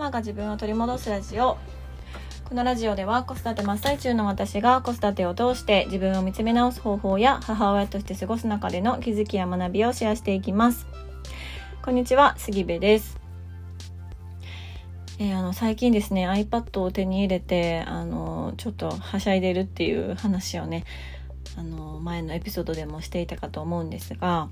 マが自分を取り戻すラジオ。このラジオでは子育て真っ最中の私が子育てを通して自分を見つめ直す方法や母親として過ごす中での気づきや学びをシェアしていきます。こんにちは杉部です。えー、あの最近ですね iPad を手に入れてあのちょっとはしゃいでるっていう話をねあの前のエピソードでもしていたかと思うんですが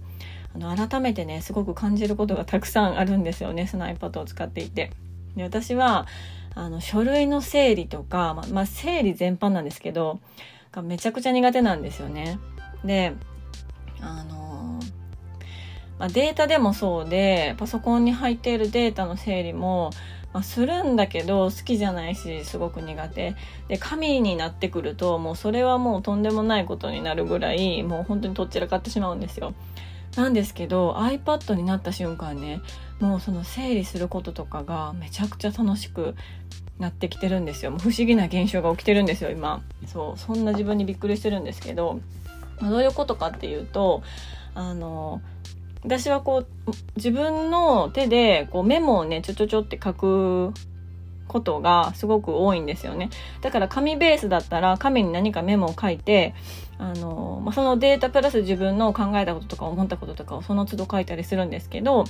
あの改めてねすごく感じることがたくさんあるんですよねその iPad を使っていて。で私はあの書類の整理とか、まま、整理全般なんですけどがめちゃくちゃ苦手なんですよね。であのま、データでもそうでパソコンに入っているデータの整理も、ま、するんだけど好きじゃないしすごく苦手で紙になってくるともうそれはもうとんでもないことになるぐらいもう本当にとっちらかってしまうんですよ。なんですけど iPad になった瞬間ねもうその整理することとかがめちゃくちゃ楽しくなってきてるんですよ。もう不思議な現象が起きてるんですよ今。そうそんな自分にびっくりしてるんですけど、まあ、どういうことかっていうとあの私はこう自分の手でこうメモをねちょちょちょって書くことがすごく多いんですよね。だから紙ベースだったら紙に何かメモを書いて、あの、まあ、そのデータプラス自分の考えたこととか思ったこととかをその都度書いたりするんですけど、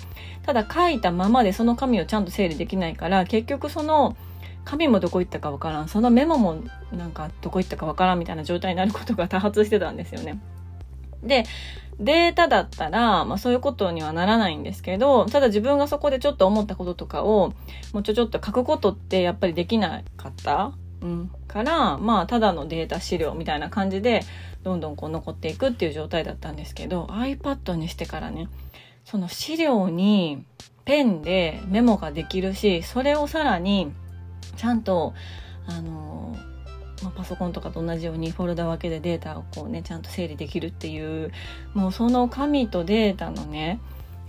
ただ書いたままでその紙をちゃんと整理できないから、結局その紙もどこ行ったかわからん、そのメモもなんかどこ行ったかわからんみたいな状態になることが多発してたんですよね。で、データだったら、まあそういうことにはならないんですけど、ただ自分がそこでちょっと思ったこととかを、もうちょちょっと書くことってやっぱりできなかったうん。から、まあただのデータ資料みたいな感じで、どんどんこう残っていくっていう状態だったんですけど、iPad にしてからね、その資料にペンでメモができるし、それをさらに、ちゃんと、あのまあ、パソコンとかと同じようにフォルダ分けでデータをこうねちゃんと整理できるっていうもうその紙とデータのね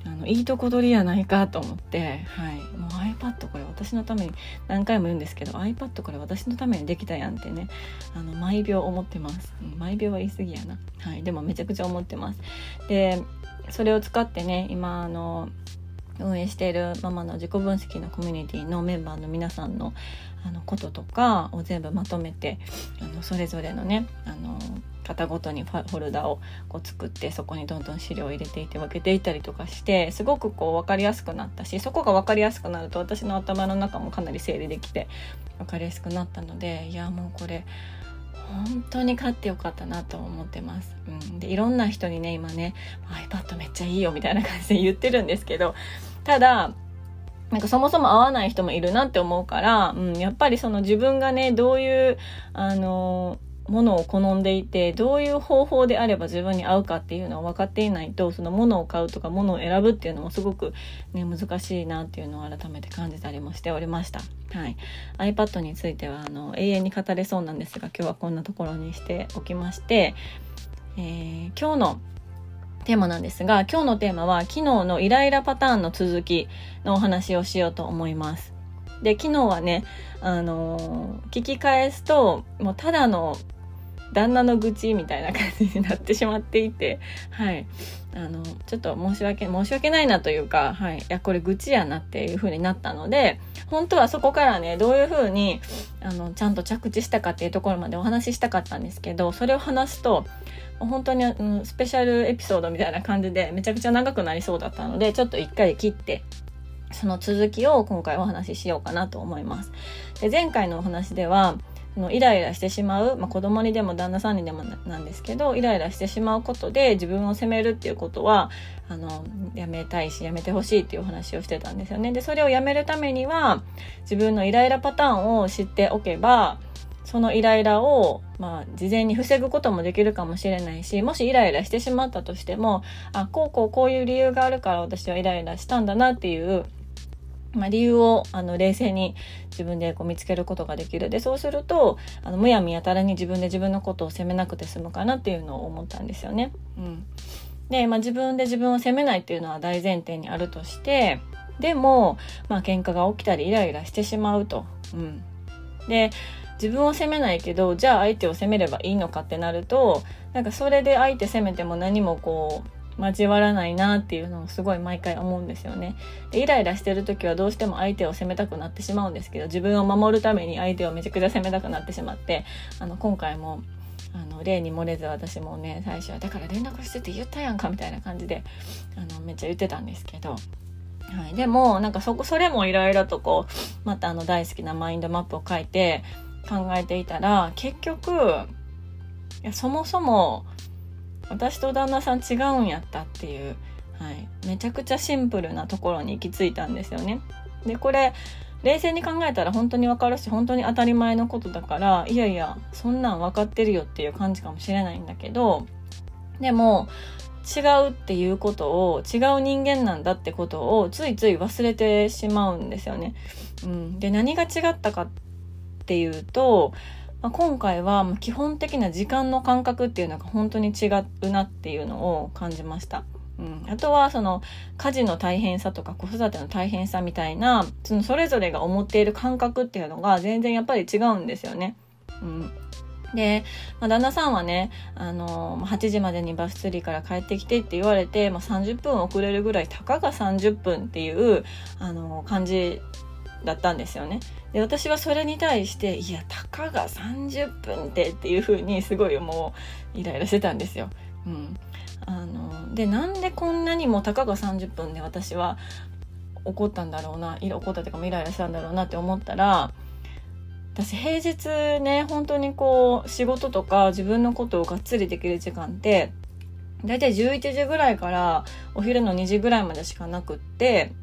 あのいいとこ取りやないかと思って、はい、もう iPad これ私のために何回も言うんですけど iPad これ私のためにできたやんってねあの毎秒思ってます、毎秒は言い過ぎやな、はい、でもめちゃくちゃ思ってます。でそれを使ってね今あの運営しているママの自己分析のコミュニティのメンバーの皆さんのあのこととかを全部まとめてあのそれぞれのねあの型ごとにフォルダをこう作ってそこにどんどん資料を入れていて分けていたりとかしてすごくこう分かりやすくなったしそこが分かりやすくなると私の頭の中もかなり整理できて分かりやすくなったのでいやもうこれ本当に買ってよかったなと思ってます。うん、でいろんな人にね今ね iPad めっちゃいいよみたいな感じで言ってるんですけどただなんかそもそも合わない人もいるなって思うから、うん、やっぱりその自分がね、どういう、あのものを好んでいて、どういう方法であれば自分に合うかっていうのを分かっていないと、そのものを買うとかものを選ぶっていうのもすごくね、難しいなっていうのを改めて感じたりもしておりました。はい。iPad については、あの、永遠に語れそうなんですが、今日はこんなところにしておきまして、えー、今日のテーマなんですが、今日のテーマは昨日のイライラパターンの続きのお話をしようと思います。で、昨日はね、あのー、聞き返すと、もうただの旦那の愚痴みたいな感じになってしまっていて、はい。あの、ちょっと申し訳、申し訳ないなというか、はい。いや、これ愚痴やなっていう風になったので、本当はそこからね、どういう風に、あの、ちゃんと着地したかっていうところまでお話ししたかったんですけど、それを話すと、本当に、うん、スペシャルエピソードみたいな感じでめちゃくちゃ長くなりそうだったのでちょっと一回切ってその続きを今回お話ししようかなと思います。で前回のお話ではのイライラしてしまう、まあ、子供にでも旦那さんにでもなんですけどイライラしてしまうことで自分を責めるっていうことはあのやめたいしやめてほしいっていうお話をしてたんですよね。でそれをやめるためには自分のイライラパターンを知っておけばそのイライラを、まあ、事前に防ぐこともできるかもしれないし、もしイライラしてしまったとしても、あ、こうこうこういう理由があるから私はイライラしたんだなっていう、まあ、理由をあの冷静に自分でこう見つけることができる。で、そうすると、あのむやみやたらに自分で自分のことを責めなくて済むかなっていうのを思ったんですよね。うん。で、まあ、自分で自分を責めないっていうのは大前提にあるとして、でも、まあ、喧嘩が起きたりイライラしてしまうと。うん。で、自分を責めないけどじゃあ相手を責めればいいのかってなるとなんかそれで相手責めても何もこう交わらないなっていうのをすごい毎回思うんですよね。でイライラしてる時はどうしても相手を責めたくなってしまうんですけど自分を守るために相手をめちゃくちゃ責めたくなってしまってあの今回もあの例に漏れず私もね最初は「だから連絡してって言ったやんか」みたいな感じであのめっちゃ言ってたんですけど。はい、でもなんかそこそれもいろいろとこうまたあの大好きなマインドマップを書いて考えていたら結局いやそもそも私と旦那さん違うんやったっていう、はい、めちゃくちゃシンプルなところに行き着いたんですよね。でこれ冷静に考えたら本当に分かるし本当に当たり前のことだからいやいやそんなん分かってるよっていう感じかもしれないんだけどでも違うっていうことを違う人間なんだってことをついつい忘れてしまうんですよね。うん、で何が違ったかっていうと、まあ、今回は基本的な時間の感覚っていうのが本当に違うなっていうのを感じました。うん、あとはその家事の大変さとか子育ての大変さみたいなそのそれぞれが思っている感覚っていうのが全然やっぱり違うんですよね。うんで、まあ、旦那さんはね、あのー、8時までにバス釣りから帰ってきてって言われて、まあ、30分遅れるぐらい、たかが30分っていう、あのー、感じだったんですよね。で、私はそれに対して、いや、たかが30分ってっていう風にすごいもうイライラしてたんですよ。うん。あのでなんでこんなにもたかが30分で私は怒ったんだろうな怒ったというかイライラしたんだろうなって思ったら私平日ね本当にこう仕事とか自分のことをがっつりできる時間って大体11時ぐらいからお昼の2時ぐらいまでしかなくって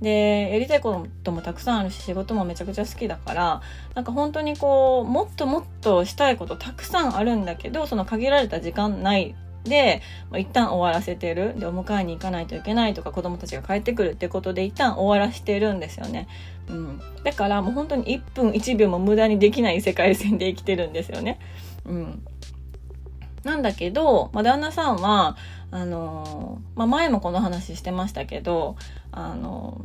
でやりたいこともたくさんあるし仕事もめちゃくちゃ好きだからなんか本当にこうもっともっとしたいことたくさんあるんだけどその限られた時間内で、一旦終わらせてる。で、お迎えに行かないといけないとか、子供たちが帰ってくるってことで、一旦終わらしてるんですよね。うん。だから、もう本当に1分1秒も無駄にできない世界線で生きてるんですよね。うん。なんだけど、まあ、旦那さんは、あのー、まあ、前もこの話してましたけど、あの、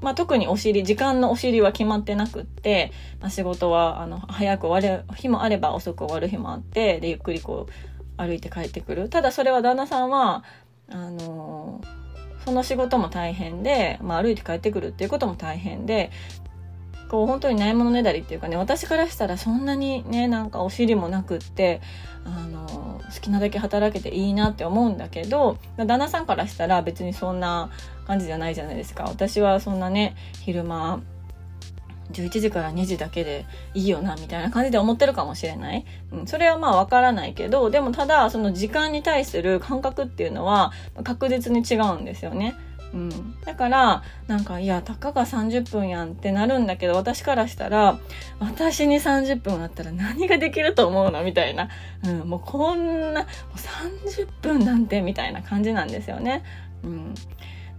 まあ、特にお尻、時間のお尻は決まってなくって、まあ、仕事は、あの、早く終わる日もあれば遅く終わる日もあって、で、ゆっくりこう、歩いて帰ってくる。ただそれは旦那さんはあのその仕事も大変で、まあ、歩いて帰ってくるっていうことも大変でこう本当にないものねだりっていうかね私からしたらそんなにねなんかお尻もなくってあの好きなだけ働けていいなって思うんだけど旦那さんからしたら別にそんな感じじゃないじゃないですか私はそんなね昼間11時から2時だけでいいよなみたいな感じで思ってるかもしれない、うん、それはまあわからないけどでもただその時間に対する感覚っていうのは確実に違うんですよね。うん、だからなんかいやたかが30分やんってなるんだけど私からしたら私に30分あったら何ができると思うのみたいな、うん、もうこんなもう30分なんてみたいな感じなんですよね。うん、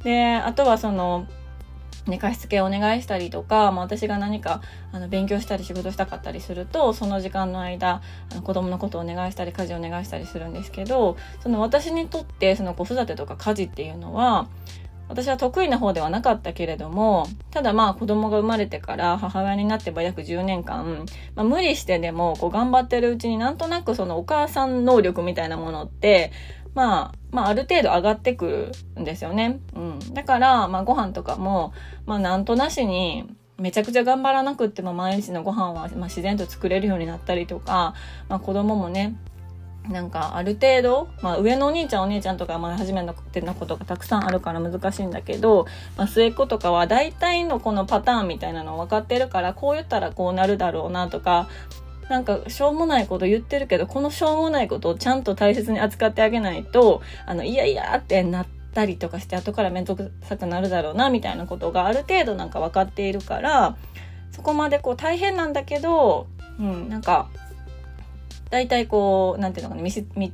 であとはその寝かしつけお願いしたりとか、まあ、私が何かあの勉強したり仕事したかったりするとその時間の間あの子供のことをお願いしたり家事をお願いしたりするんですけどその私にとってその子育てとか家事っていうのは私は得意な方ではなかったけれどもただまあ子供が生まれてから母親になってば約10年間、まあ、無理してでもこう頑張ってるうちになんとなくそのお母さん能力みたいなものってまあ、まあ、ある程度上がってくるんですよね。うん。だから、まあ、ご飯とかも、まあ、なんとなしに、めちゃくちゃ頑張らなくっても毎日のご飯は、まあ、自然と作れるようになったりとか、まあ、子供もね、なんかある程度、まあ上のお兄ちゃんお姉ちゃんとかまあ初めてのことがたくさんあるから難しいんだけど、まあ末っ子とかは大体のこのパターンみたいなの分かってるから、こう言ったらこうなるだろうなとか、なんかしょうもないこと言ってるけどこのしょうもないことをちゃんと大切に扱ってあげないとあのいやいやってなったりとかして後から面倒くさくなるだろうなみたいなことがある程度なんか分かっているからそこまでこう大変なんだけど、うん、なんか大体こう何ていうのかな道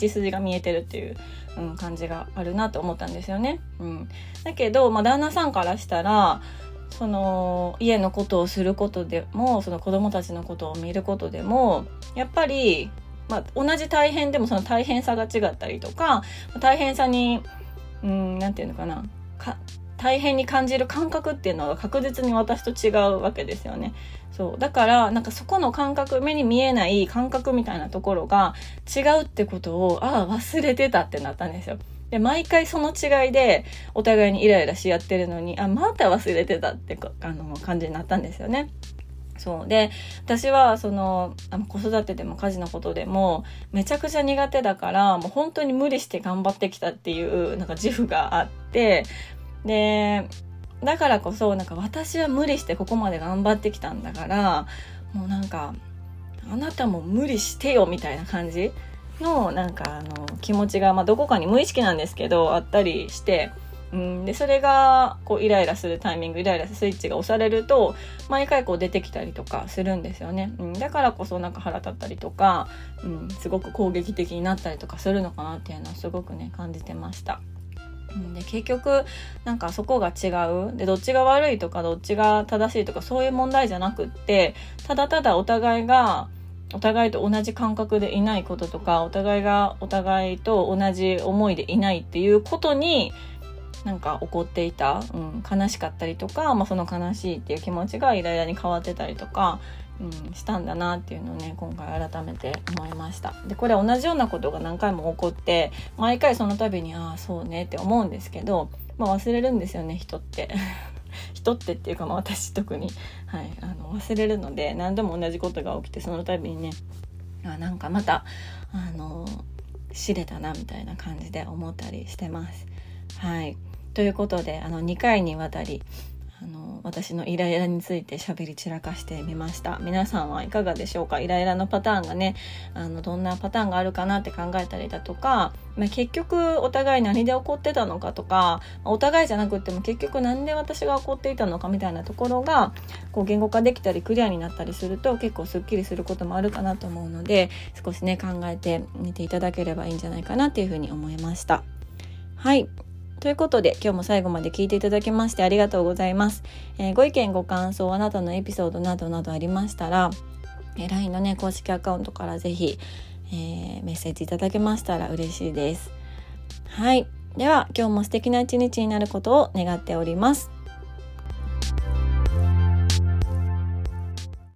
筋が見えてるっていう、うん、感じがあるなと思ったんですよね。うん、だけど、まあ、旦那さんからしたらその家のことをすることでもその子供たちのことを見ることでもやっぱり、まあ、同じ大変でもその大変さが違ったりとか大変さにうん何て言うのかなか大変に感じる感覚っていうのは確実に私と違うわけですよね。そうだからなんかそこの感覚目に見えない感覚みたいなところが違うってことをああ忘れてたってなったんですよ。で、毎回その違いでお互いにイライラし合ってるのに、あ、また忘れてたってあの感じになったんですよね。そう。で、私は、その、あの子育てでも家事のことでも、めちゃくちゃ苦手だから、もう本当に無理して頑張ってきたっていう、なんか自負があって、で、だからこそ、なんか私は無理してここまで頑張ってきたんだから、もうなんか、あなたも無理してよみたいな感じの、なんかあの、気持ちが、まあどこかに無意識なんですけど、あったりして、うん、でそれがこうイライラするタイミングイライラするスイッチが押されると毎回こう出てきたりとかするんですよね、うん、だからこそなんか腹立ったりとか、うん、すごく攻撃的になったりとかするのかなっていうのはすごくね感じてました。で結局なんかそこが違う。でどっちが悪いとかどっちが正しいとかそういう問題じゃなくってただただお互いがお互いと同じ感覚でいないこととかお互いがお互いと同じ思いでいないっていうことになんか怒っていた、うん、悲しかったりとか、まあ、その悲しいっていう気持ちがイライラに変わってたりとか、うん、したんだなっていうのをね今回改めて思いました。でこれ同じようなことが何回も起こって毎回その度にああそうねって思うんですけど、まあ、忘れるんですよね人って。人ってっていうか、まあ、私特に、はい、あの忘れるので何度も同じことが起きてその度にねあなんかまたあの知れたなみたいな感じで思ったりしてます。はい。ということであの2回にわたり私のイライラについて喋り散らかしてみました。皆さんはいかがでしょうか？イライラのパターンがねあのどんなパターンがあるかなって考えたりだとか、まあ、結局お互い何で起こってたのかとかお互いじゃなくっても結局何で私が起こっていたのかみたいなところがこう言語化できたりクリアになったりすると結構すっきりすることもあるかなと思うので少しね考えてみていただければいいんじゃないかなっていうふうに思いました。はい。ということで今日も最後まで聞いていただきましてありがとうございます。えー、ご意見ご感想あなたのエピソードなどなどありましたら、えー、LINE のね公式アカウントから是非、えー、メッセージいただけましたら嬉しいです。はい。では今日も素敵な一日になることを願っております。